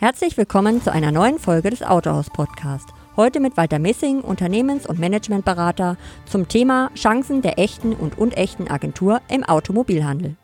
Herzlich willkommen zu einer neuen Folge des Autohaus Podcast. Heute mit Walter Missing, Unternehmens- und Managementberater zum Thema Chancen der echten und unechten Agentur im Automobilhandel.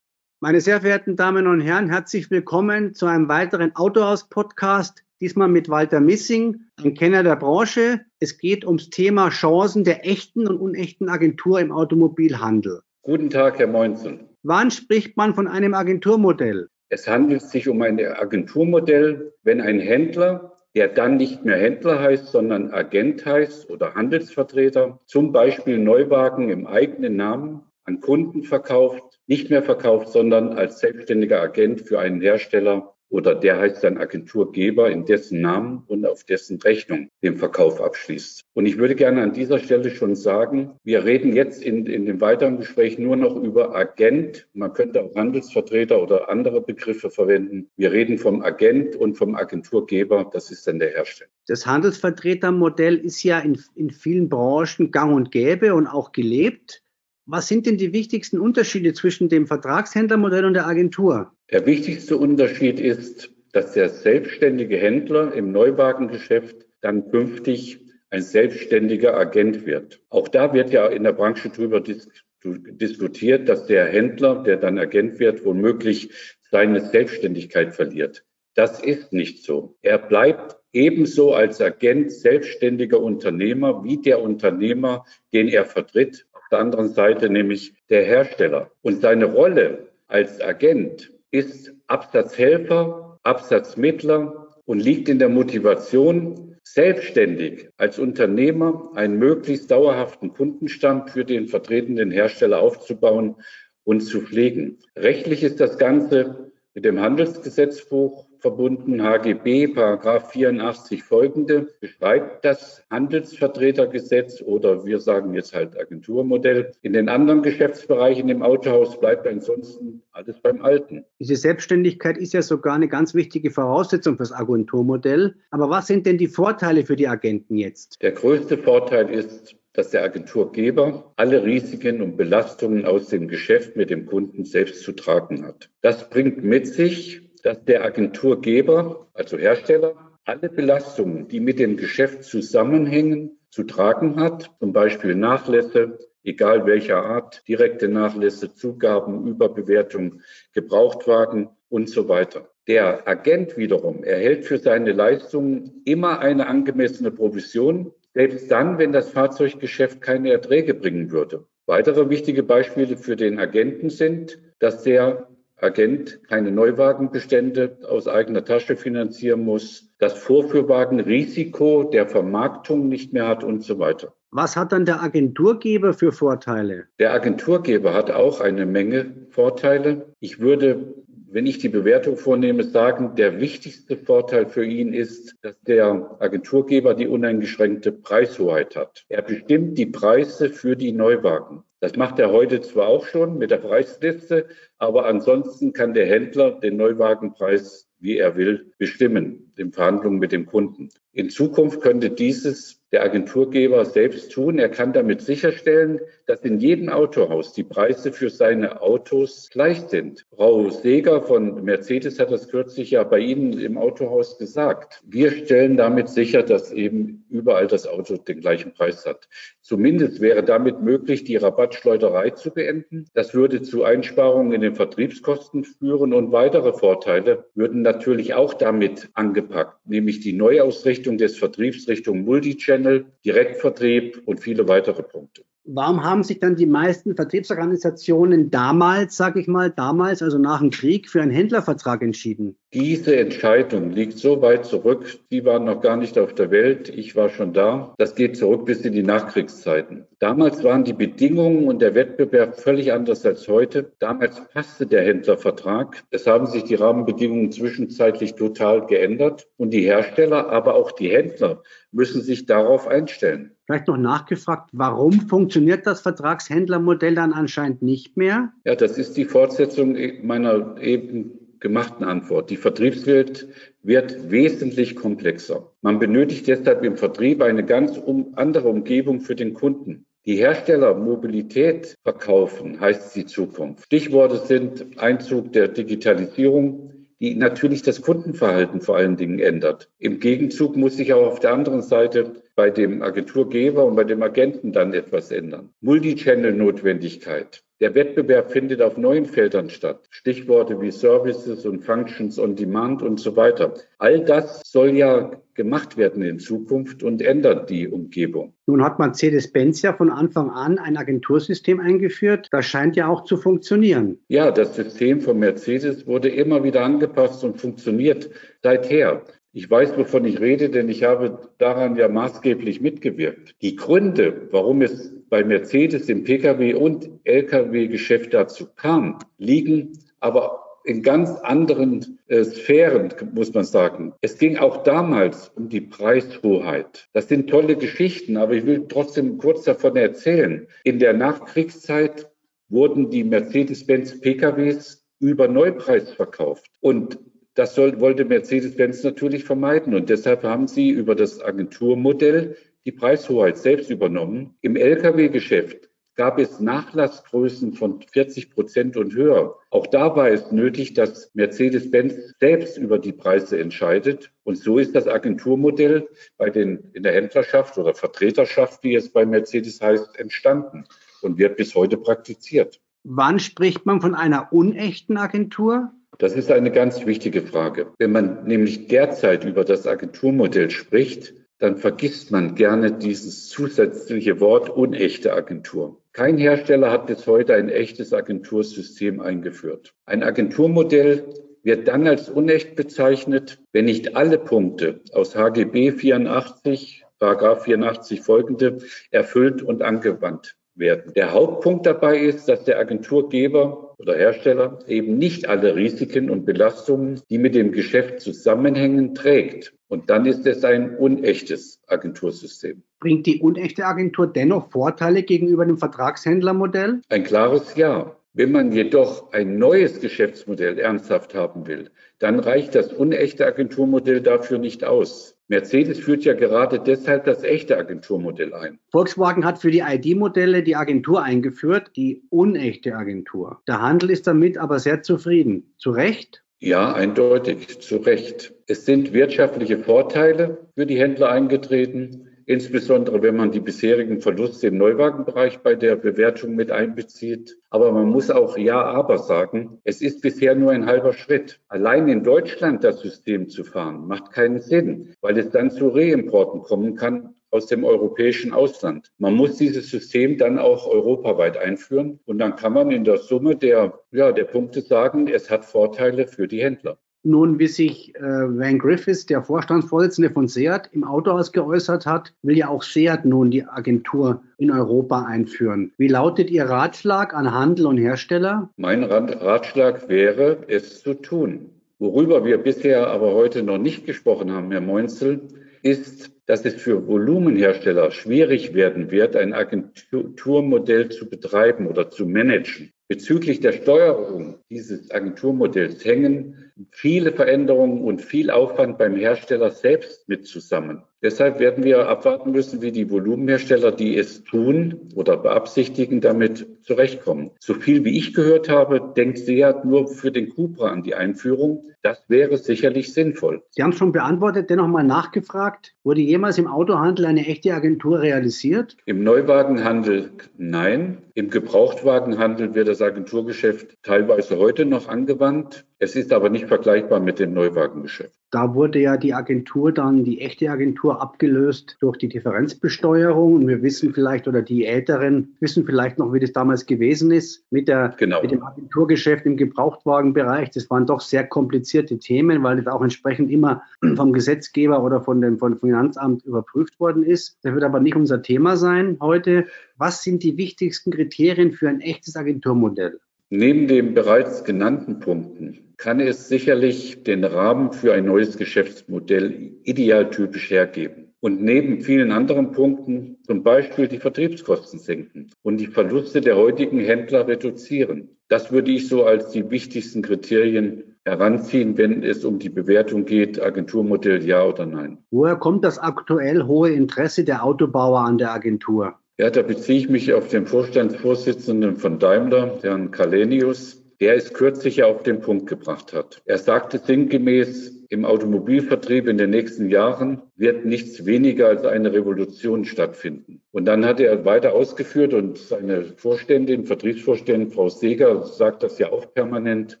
Meine sehr verehrten Damen und Herren, herzlich willkommen zu einem weiteren Autohaus Podcast. Diesmal mit Walter Missing, ein Kenner der Branche. Es geht ums Thema Chancen der echten und unechten Agentur im Automobilhandel. Guten Tag, Herr Moinsen. Wann spricht man von einem Agenturmodell? Es handelt sich um ein Agenturmodell, wenn ein Händler, der dann nicht mehr Händler heißt, sondern Agent heißt oder Handelsvertreter, zum Beispiel Neuwagen im eigenen Namen an Kunden verkauft, nicht mehr verkauft, sondern als selbstständiger Agent für einen Hersteller oder der heißt dann Agenturgeber, in dessen Namen und auf dessen Rechnung den Verkauf abschließt. Und ich würde gerne an dieser Stelle schon sagen, wir reden jetzt in, in dem weiteren Gespräch nur noch über Agent. Man könnte auch Handelsvertreter oder andere Begriffe verwenden. Wir reden vom Agent und vom Agenturgeber. Das ist dann der Hersteller. Das Handelsvertretermodell ist ja in, in vielen Branchen gang und gäbe und auch gelebt. Was sind denn die wichtigsten Unterschiede zwischen dem Vertragshändlermodell und der Agentur? Der wichtigste Unterschied ist, dass der selbstständige Händler im Neuwagengeschäft dann künftig ein selbstständiger Agent wird. Auch da wird ja in der Branche darüber dis diskutiert, dass der Händler, der dann Agent wird, womöglich seine Selbstständigkeit verliert. Das ist nicht so. Er bleibt ebenso als Agent selbstständiger Unternehmer wie der Unternehmer, den er vertritt der anderen Seite nämlich der Hersteller. Und seine Rolle als Agent ist Absatzhelfer, Absatzmittler und liegt in der Motivation, selbstständig als Unternehmer einen möglichst dauerhaften Kundenstamm für den vertretenen Hersteller aufzubauen und zu pflegen. Rechtlich ist das Ganze mit dem Handelsgesetzbuch verbunden. HGB, Paragraph 84 folgende, beschreibt das Handelsvertretergesetz oder wir sagen jetzt halt Agenturmodell. In den anderen Geschäftsbereichen im Autohaus bleibt ansonsten alles beim Alten. Diese Selbstständigkeit ist ja sogar eine ganz wichtige Voraussetzung fürs Agenturmodell. Aber was sind denn die Vorteile für die Agenten jetzt? Der größte Vorteil ist, dass der Agenturgeber alle Risiken und Belastungen aus dem Geschäft mit dem Kunden selbst zu tragen hat. Das bringt mit sich, dass der Agenturgeber, also Hersteller, alle Belastungen, die mit dem Geschäft zusammenhängen, zu tragen hat, zum Beispiel Nachlässe, egal welcher Art, direkte Nachlässe, Zugaben, Überbewertung, Gebrauchtwagen und so weiter. Der Agent wiederum erhält für seine Leistungen immer eine angemessene Provision, selbst dann, wenn das Fahrzeuggeschäft keine Erträge bringen würde. Weitere wichtige Beispiele für den Agenten sind, dass der Agent keine Neuwagenbestände aus eigener Tasche finanzieren muss, das Vorführwagenrisiko der Vermarktung nicht mehr hat und so weiter. Was hat dann der Agenturgeber für Vorteile? Der Agenturgeber hat auch eine Menge Vorteile. Ich würde wenn ich die Bewertung vornehme, sagen, der wichtigste Vorteil für ihn ist, dass der Agenturgeber die uneingeschränkte Preishoheit hat. Er bestimmt die Preise für die Neuwagen. Das macht er heute zwar auch schon mit der Preisliste, aber ansonsten kann der Händler den Neuwagenpreis, wie er will, bestimmen in Verhandlungen mit dem Kunden. In Zukunft könnte dieses der Agenturgeber selbst tun. Er kann damit sicherstellen, dass in jedem Autohaus die Preise für seine Autos gleich sind. Frau Seger von Mercedes hat das kürzlich ja bei Ihnen im Autohaus gesagt. Wir stellen damit sicher, dass eben überall das Auto den gleichen Preis hat. Zumindest wäre damit möglich, die Rabattschleuderei zu beenden. Das würde zu Einsparungen in den Vertriebskosten führen und weitere Vorteile würden natürlich auch damit angepackt, nämlich die Neuausrichtung des Vertriebs Richtung Multichannel, Direktvertrieb und viele weitere Punkte. Warum haben sich dann die meisten Vertriebsorganisationen damals, sage ich mal, damals, also nach dem Krieg, für einen Händlervertrag entschieden? Diese Entscheidung liegt so weit zurück. Die waren noch gar nicht auf der Welt. Ich war schon da. Das geht zurück bis in die Nachkriegszeiten. Damals waren die Bedingungen und der Wettbewerb völlig anders als heute. Damals passte der Händlervertrag. Es haben sich die Rahmenbedingungen zwischenzeitlich total geändert und die Hersteller, aber auch die Händler müssen sich darauf einstellen. Vielleicht noch nachgefragt, warum funktioniert das Vertragshändlermodell dann anscheinend nicht mehr? Ja, das ist die Fortsetzung meiner eben gemachten Antwort. Die Vertriebswelt wird wesentlich komplexer. Man benötigt deshalb im Vertrieb eine ganz um, andere Umgebung für den Kunden. Die Hersteller Mobilität verkaufen, heißt die Zukunft. Stichworte sind Einzug der Digitalisierung, die natürlich das Kundenverhalten vor allen Dingen ändert. Im Gegenzug muss sich auch auf der anderen Seite bei dem Agenturgeber und bei dem Agenten dann etwas ändern. Multichannel-Notwendigkeit. Der Wettbewerb findet auf neuen Feldern statt. Stichworte wie Services und Functions on Demand und so weiter. All das soll ja gemacht werden in Zukunft und ändert die Umgebung. Nun hat Mercedes-Benz ja von Anfang an ein Agentursystem eingeführt. Das scheint ja auch zu funktionieren. Ja, das System von Mercedes wurde immer wieder angepasst und funktioniert seither. Ich weiß, wovon ich rede, denn ich habe daran ja maßgeblich mitgewirkt. Die Gründe, warum es bei Mercedes im Pkw- und Lkw-Geschäft dazu kam, liegen aber in ganz anderen äh, Sphären, muss man sagen. Es ging auch damals um die Preishoheit. Das sind tolle Geschichten, aber ich will trotzdem kurz davon erzählen. In der Nachkriegszeit wurden die Mercedes-Benz PKWs über Neupreis verkauft. Und das soll, wollte Mercedes-Benz natürlich vermeiden. Und deshalb haben sie über das Agenturmodell die Preishoheit selbst übernommen. Im Lkw-Geschäft gab es Nachlassgrößen von 40 Prozent und höher. Auch da war es nötig, dass Mercedes-Benz selbst über die Preise entscheidet. Und so ist das Agenturmodell bei den, in der Händlerschaft oder Vertreterschaft, wie es bei Mercedes heißt, entstanden und wird bis heute praktiziert. Wann spricht man von einer unechten Agentur? Das ist eine ganz wichtige Frage. Wenn man nämlich derzeit über das Agenturmodell spricht, dann vergisst man gerne dieses zusätzliche Wort unechte Agentur. Kein Hersteller hat bis heute ein echtes Agentursystem eingeführt. Ein Agenturmodell wird dann als unecht bezeichnet, wenn nicht alle Punkte aus HGB 84, Paragraph 84 folgende erfüllt und angewandt werden. Der Hauptpunkt dabei ist, dass der Agenturgeber oder Hersteller eben nicht alle Risiken und Belastungen, die mit dem Geschäft zusammenhängen, trägt. Und dann ist es ein unechtes Agentursystem. Bringt die unechte Agentur dennoch Vorteile gegenüber dem Vertragshändlermodell? Ein klares Ja. Wenn man jedoch ein neues Geschäftsmodell ernsthaft haben will, dann reicht das unechte Agenturmodell dafür nicht aus. Mercedes führt ja gerade deshalb das echte Agenturmodell ein. Volkswagen hat für die ID-Modelle die Agentur eingeführt, die unechte Agentur. Der Handel ist damit aber sehr zufrieden. Zu Recht? Ja, eindeutig, zu Recht. Es sind wirtschaftliche Vorteile für die Händler eingetreten insbesondere wenn man die bisherigen Verluste im Neuwagenbereich bei der Bewertung mit einbezieht. Aber man muss auch Ja, aber sagen, es ist bisher nur ein halber Schritt. Allein in Deutschland das System zu fahren, macht keinen Sinn, weil es dann zu Reimporten kommen kann aus dem europäischen Ausland. Man muss dieses System dann auch europaweit einführen und dann kann man in der Summe der, ja, der Punkte sagen, es hat Vorteile für die Händler. Nun, wie sich äh, Van Griffiths, der Vorstandsvorsitzende von Seat, im Autohaus geäußert hat, will ja auch Seat nun die Agentur in Europa einführen. Wie lautet Ihr Ratschlag an Handel und Hersteller? Mein Ratschlag wäre, es zu tun. Worüber wir bisher aber heute noch nicht gesprochen haben, Herr Meunzel, ist, dass es für Volumenhersteller schwierig werden wird, ein Agenturmodell zu betreiben oder zu managen. Bezüglich der Steuerung dieses Agenturmodells hängen viele Veränderungen und viel Aufwand beim Hersteller selbst mit zusammen. Deshalb werden wir abwarten müssen, wie die Volumenhersteller, die es tun oder beabsichtigen, damit zurechtkommen. So viel wie ich gehört habe, denkt Seat nur für den Cupra an die Einführung. Das wäre sicherlich sinnvoll. Sie haben schon beantwortet, dennoch mal nachgefragt. Wurde jemals im Autohandel eine echte Agentur realisiert? Im Neuwagenhandel nein. Im Gebrauchtwagenhandel wird das Agenturgeschäft teilweise heute noch angewandt. Es ist aber nicht vergleichbar mit dem Neuwagengeschäft. Da wurde ja die Agentur dann, die echte Agentur, abgelöst durch die Differenzbesteuerung. Und wir wissen vielleicht, oder die Älteren wissen vielleicht noch, wie das damals gewesen ist mit, der, genau. mit dem Agenturgeschäft im Gebrauchtwagenbereich. Das waren doch sehr komplizierte Themen, weil das auch entsprechend immer vom Gesetzgeber oder von dem, vom Finanzamt überprüft worden ist. Das wird aber nicht unser Thema sein heute. Was sind die wichtigsten Kriterien für ein echtes Agenturmodell? Neben den bereits genannten Punkten kann es sicherlich den Rahmen für ein neues Geschäftsmodell idealtypisch hergeben. Und neben vielen anderen Punkten zum Beispiel die Vertriebskosten senken und die Verluste der heutigen Händler reduzieren. Das würde ich so als die wichtigsten Kriterien heranziehen, wenn es um die Bewertung geht, Agenturmodell ja oder nein. Woher kommt das aktuell hohe Interesse der Autobauer an der Agentur? Ja, da beziehe ich mich auf den Vorstandsvorsitzenden von Daimler, Herrn Kalenius, der es kürzlich auf den Punkt gebracht hat. Er sagte sinngemäß, im Automobilvertrieb in den nächsten Jahren wird nichts weniger als eine Revolution stattfinden. Und dann hat er weiter ausgeführt und seine Vorständin, Vertriebsvorständin Frau Seger sagt das ja auch permanent.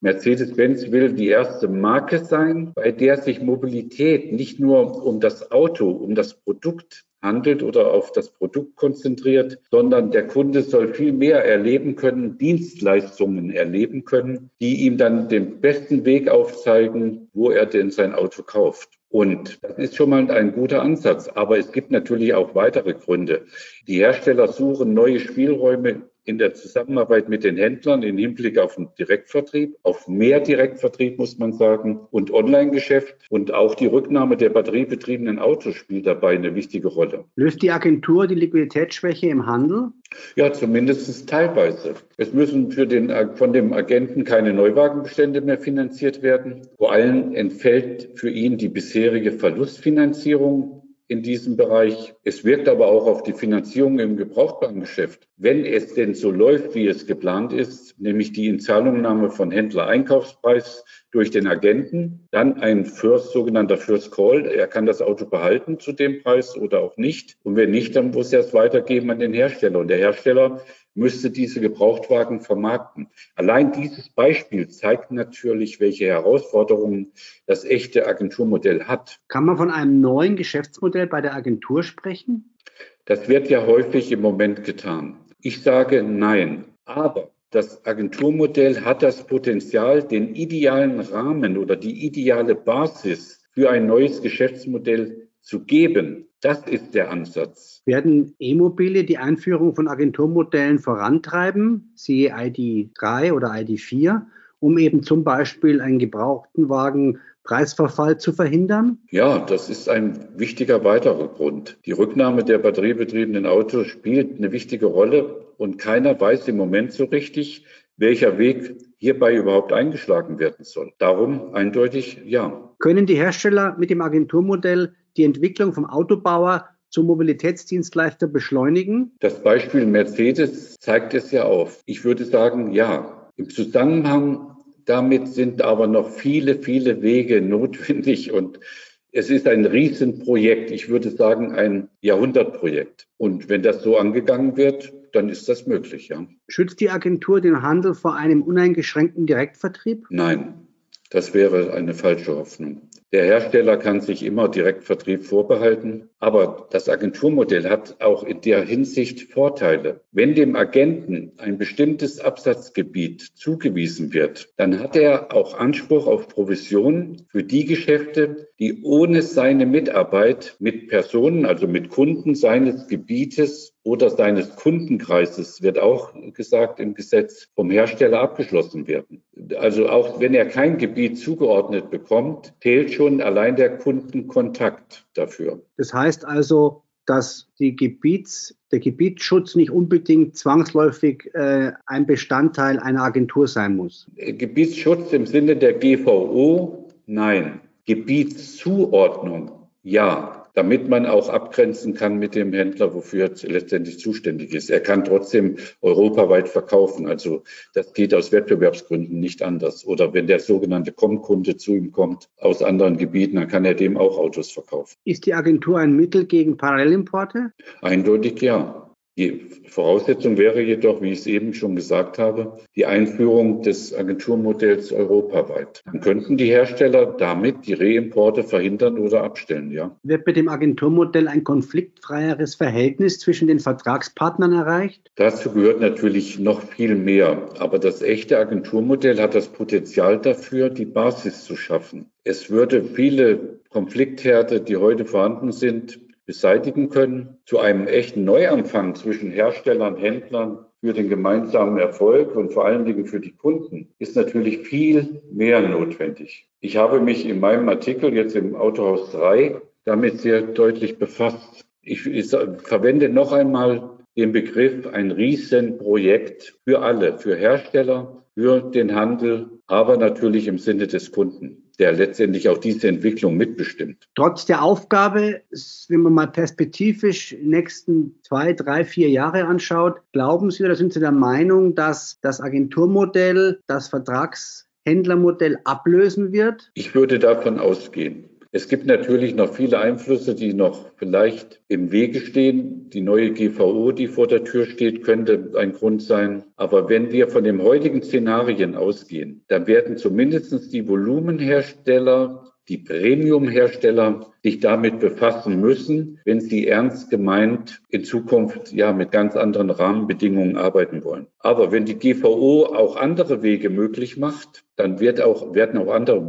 Mercedes-Benz will die erste Marke sein, bei der sich Mobilität nicht nur um das Auto, um das Produkt handelt oder auf das Produkt konzentriert, sondern der Kunde soll viel mehr erleben können, Dienstleistungen erleben können, die ihm dann den besten Weg aufzeigen, wo er denn sein Auto kauft. Und das ist schon mal ein guter Ansatz. Aber es gibt natürlich auch weitere Gründe. Die Hersteller suchen neue Spielräume in der Zusammenarbeit mit den Händlern im Hinblick auf den Direktvertrieb, auf mehr Direktvertrieb muss man sagen und Online-Geschäft und auch die Rücknahme der batteriebetriebenen Autos spielt dabei eine wichtige Rolle. Löst die Agentur die Liquiditätsschwäche im Handel? Ja, zumindest teilweise. Es müssen für den, von dem Agenten keine Neuwagenbestände mehr finanziert werden. Vor allem entfällt für ihn die bisherige Verlustfinanzierung in diesem Bereich. Es wirkt aber auch auf die Finanzierung im Gebrauchtwarengeschäft. Wenn es denn so läuft, wie es geplant ist, nämlich die Inzahlungnahme von Händler-Einkaufspreis durch den Agenten, dann ein First, sogenannter First Call. Er kann das Auto behalten zu dem Preis oder auch nicht. Und wenn nicht, dann muss er es weitergeben an den Hersteller. Und der Hersteller müsste diese Gebrauchtwagen vermarkten. Allein dieses Beispiel zeigt natürlich, welche Herausforderungen das echte Agenturmodell hat. Kann man von einem neuen Geschäftsmodell bei der Agentur sprechen? Das wird ja häufig im Moment getan. Ich sage nein. Aber das Agenturmodell hat das Potenzial, den idealen Rahmen oder die ideale Basis für ein neues Geschäftsmodell zu geben. Das ist der Ansatz. Werden E-Mobile die Einführung von Agenturmodellen vorantreiben, siehe ID3 oder ID4, um eben zum Beispiel einen gebrauchten Wagen Preisverfall zu verhindern? Ja, das ist ein wichtiger weiterer Grund. Die Rücknahme der batteriebetriebenen Autos spielt eine wichtige Rolle und keiner weiß im Moment so richtig, welcher Weg hierbei überhaupt eingeschlagen werden soll. Darum eindeutig ja. Können die Hersteller mit dem Agenturmodell die Entwicklung vom Autobauer zum Mobilitätsdienstleister beschleunigen? Das Beispiel Mercedes zeigt es ja auf. Ich würde sagen, ja. Im Zusammenhang damit sind aber noch viele, viele Wege notwendig und es ist ein Riesenprojekt. Ich würde sagen, ein Jahrhundertprojekt. Und wenn das so angegangen wird, dann ist das möglich, ja. Schützt die Agentur den Handel vor einem uneingeschränkten Direktvertrieb? Nein, das wäre eine falsche Hoffnung. Der Hersteller kann sich immer Direktvertrieb vorbehalten, aber das Agenturmodell hat auch in der Hinsicht Vorteile. Wenn dem Agenten ein bestimmtes Absatzgebiet zugewiesen wird, dann hat er auch Anspruch auf Provision für die Geschäfte, die ohne seine Mitarbeit mit Personen, also mit Kunden seines Gebietes oder seines Kundenkreises, wird auch gesagt im Gesetz, vom Hersteller abgeschlossen werden. Also auch wenn er kein Gebiet zugeordnet bekommt, zählt schon allein der Kundenkontakt dafür. Das heißt also, dass Gebiets, der Gebietsschutz nicht unbedingt zwangsläufig äh, ein Bestandteil einer Agentur sein muss. Gebietsschutz im Sinne der GVO, nein. Gebietszuordnung, ja damit man auch abgrenzen kann mit dem Händler, wofür er letztendlich zuständig ist. Er kann trotzdem europaweit verkaufen. Also das geht aus Wettbewerbsgründen nicht anders. Oder wenn der sogenannte Com-Kunde zu ihm kommt aus anderen Gebieten, dann kann er dem auch Autos verkaufen. Ist die Agentur ein Mittel gegen Parallelimporte? Eindeutig ja. Die Voraussetzung wäre jedoch, wie ich es eben schon gesagt habe, die Einführung des Agenturmodells europaweit. Dann könnten die Hersteller damit die Reimporte verhindern oder abstellen, ja. Wird mit dem Agenturmodell ein konfliktfreieres Verhältnis zwischen den Vertragspartnern erreicht? Dazu gehört natürlich noch viel mehr. Aber das echte Agenturmodell hat das Potenzial dafür, die Basis zu schaffen. Es würde viele Konfliktherde, die heute vorhanden sind, beseitigen können, zu einem echten Neuanfang zwischen Herstellern, Händlern für den gemeinsamen Erfolg und vor allen Dingen für die Kunden ist natürlich viel mehr notwendig. Ich habe mich in meinem Artikel jetzt im Autohaus 3 damit sehr deutlich befasst. Ich, ich verwende noch einmal den Begriff ein Riesenprojekt für alle, für Hersteller, für den Handel, aber natürlich im Sinne des Kunden. Der letztendlich auch diese Entwicklung mitbestimmt. Trotz der Aufgabe, wenn man mal perspektivisch nächsten zwei, drei, vier Jahre anschaut, glauben Sie oder sind Sie der Meinung, dass das Agenturmodell das Vertragshändlermodell ablösen wird? Ich würde davon ausgehen. Es gibt natürlich noch viele Einflüsse, die noch vielleicht im Wege stehen. Die neue GVO, die vor der Tür steht, könnte ein Grund sein. Aber wenn wir von den heutigen Szenarien ausgehen, dann werden zumindest die Volumenhersteller die Premium-Hersteller sich damit befassen müssen, wenn sie ernst gemeint in Zukunft ja mit ganz anderen Rahmenbedingungen arbeiten wollen. Aber wenn die GVO auch andere Wege möglich macht, dann wird auch, werden auch andere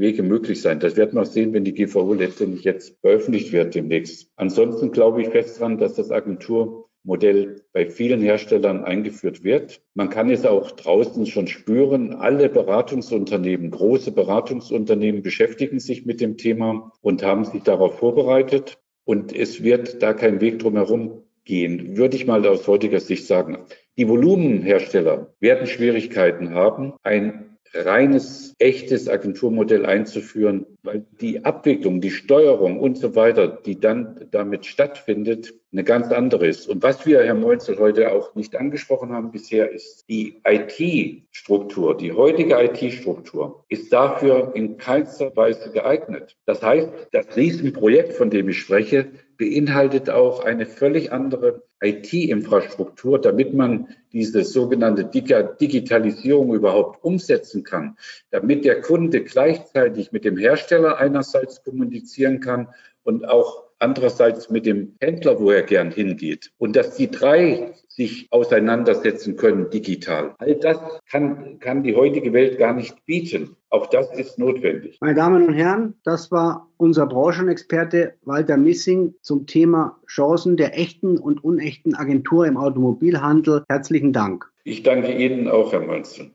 Wege möglich sein. Das werden wir auch sehen, wenn die GVO letztendlich jetzt veröffentlicht wird demnächst. Ansonsten glaube ich fest dran, dass das Agentur Modell bei vielen Herstellern eingeführt wird. Man kann es auch draußen schon spüren. Alle Beratungsunternehmen, große Beratungsunternehmen beschäftigen sich mit dem Thema und haben sich darauf vorbereitet. Und es wird da kein Weg drumherum gehen, würde ich mal aus heutiger Sicht sagen. Die Volumenhersteller werden Schwierigkeiten haben, ein reines, echtes Agenturmodell einzuführen, weil die Abwicklung, die Steuerung und so weiter, die dann damit stattfindet, eine ganz andere ist. Und was wir, Herr Meutzel, heute auch nicht angesprochen haben bisher, ist die IT-Struktur. Die heutige IT-Struktur ist dafür in keinster Weise geeignet. Das heißt, das Riesenprojekt, von dem ich spreche, beinhaltet auch eine völlig andere IT-Infrastruktur, damit man diese sogenannte Digitalisierung überhaupt umsetzen kann, damit der Kunde gleichzeitig mit dem Hersteller einerseits kommunizieren kann und auch andererseits mit dem Händler, wo er gern hingeht. Und dass die drei sich auseinandersetzen können digital. All das kann, kann die heutige Welt gar nicht bieten. Auch das ist notwendig. Meine Damen und Herren, das war unser Branchenexperte Walter Missing zum Thema Chancen der echten und unechten Agentur im Automobilhandel. Herzlichen Dank. Ich danke Ihnen auch, Herr Mönzel.